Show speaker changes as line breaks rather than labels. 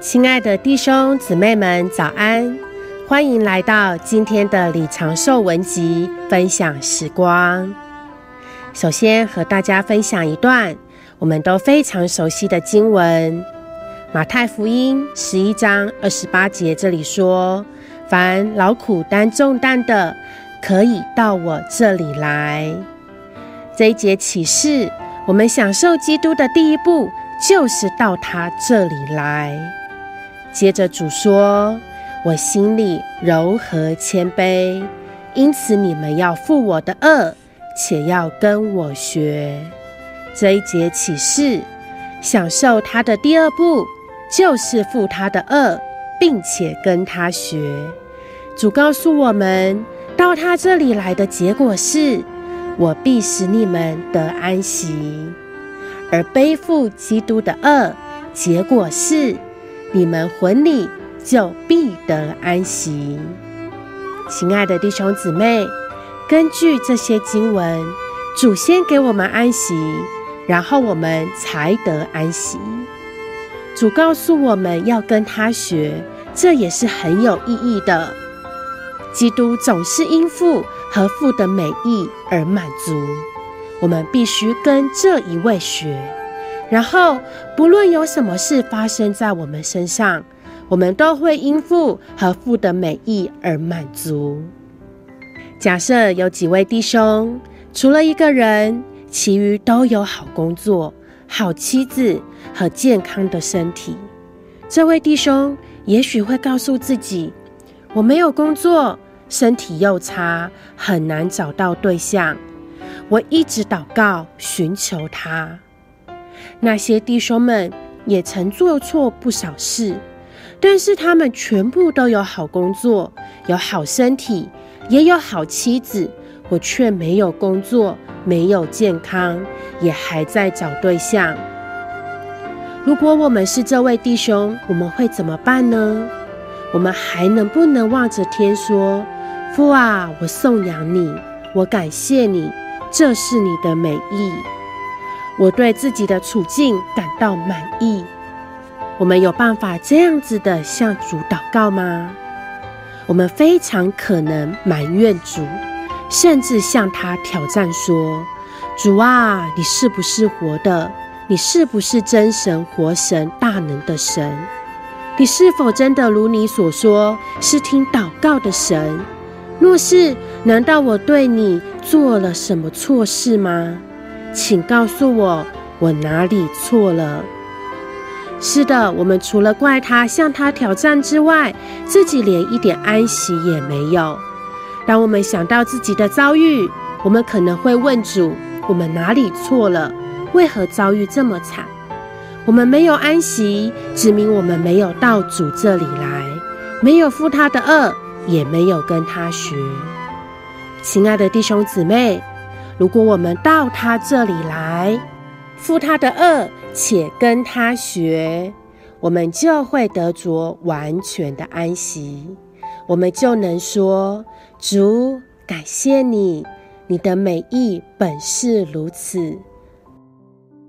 亲爱的弟兄姊妹们，早安！欢迎来到今天的李长寿文集分享时光。首先和大家分享一段我们都非常熟悉的经文，《马太福音》十一章二十八节，这里说：“凡劳苦担重担的，可以到我这里来。”这一节启示，我们享受基督的第一步，就是到他这里来。接着主说：“我心里柔和谦卑，因此你们要负我的轭，且要跟我学。”这一节启示，享受他的第二步，就是负他的轭，并且跟他学。主告诉我们，到他这里来的结果是：我必使你们得安息。而背负基督的轭，结果是。你们魂里就必得安息。亲爱的弟兄姊妹，根据这些经文，主先给我们安息，然后我们才得安息。主告诉我们要跟他学，这也是很有意义的。基督总是因父和父的美意而满足，我们必须跟这一位学。然后，不论有什么事发生在我们身上，我们都会因父和父的美意而满足。假设有几位弟兄，除了一个人，其余都有好工作、好妻子和健康的身体。这位弟兄也许会告诉自己：“我没有工作，身体又差，很难找到对象。我一直祷告，寻求他。”那些弟兄们也曾做错不少事，但是他们全部都有好工作，有好身体，也有好妻子。我却没有工作，没有健康，也还在找对象。如果我们是这位弟兄，我们会怎么办呢？我们还能不能望着天说：“父啊，我颂扬你，我感谢你，这是你的美意。”我对自己的处境感到满意。我们有办法这样子的向主祷告吗？我们非常可能埋怨主，甚至向他挑战说：“主啊，你是不是活的？你是不是真神、活神、大能的神？你是否真的如你所说，是听祷告的神？若是，难道我对你做了什么错事吗？”请告诉我，我哪里错了？是的，我们除了怪他、向他挑战之外，自己连一点安息也没有。当我们想到自己的遭遇，我们可能会问主：我们哪里错了？为何遭遇这么惨？我们没有安息，指明我们没有到主这里来，没有负他的轭，也没有跟他学。亲爱的弟兄姊妹。如果我们到他这里来，负他的恶，且跟他学，我们就会得着完全的安息。我们就能说：“主，感谢你，你的美意本是如此。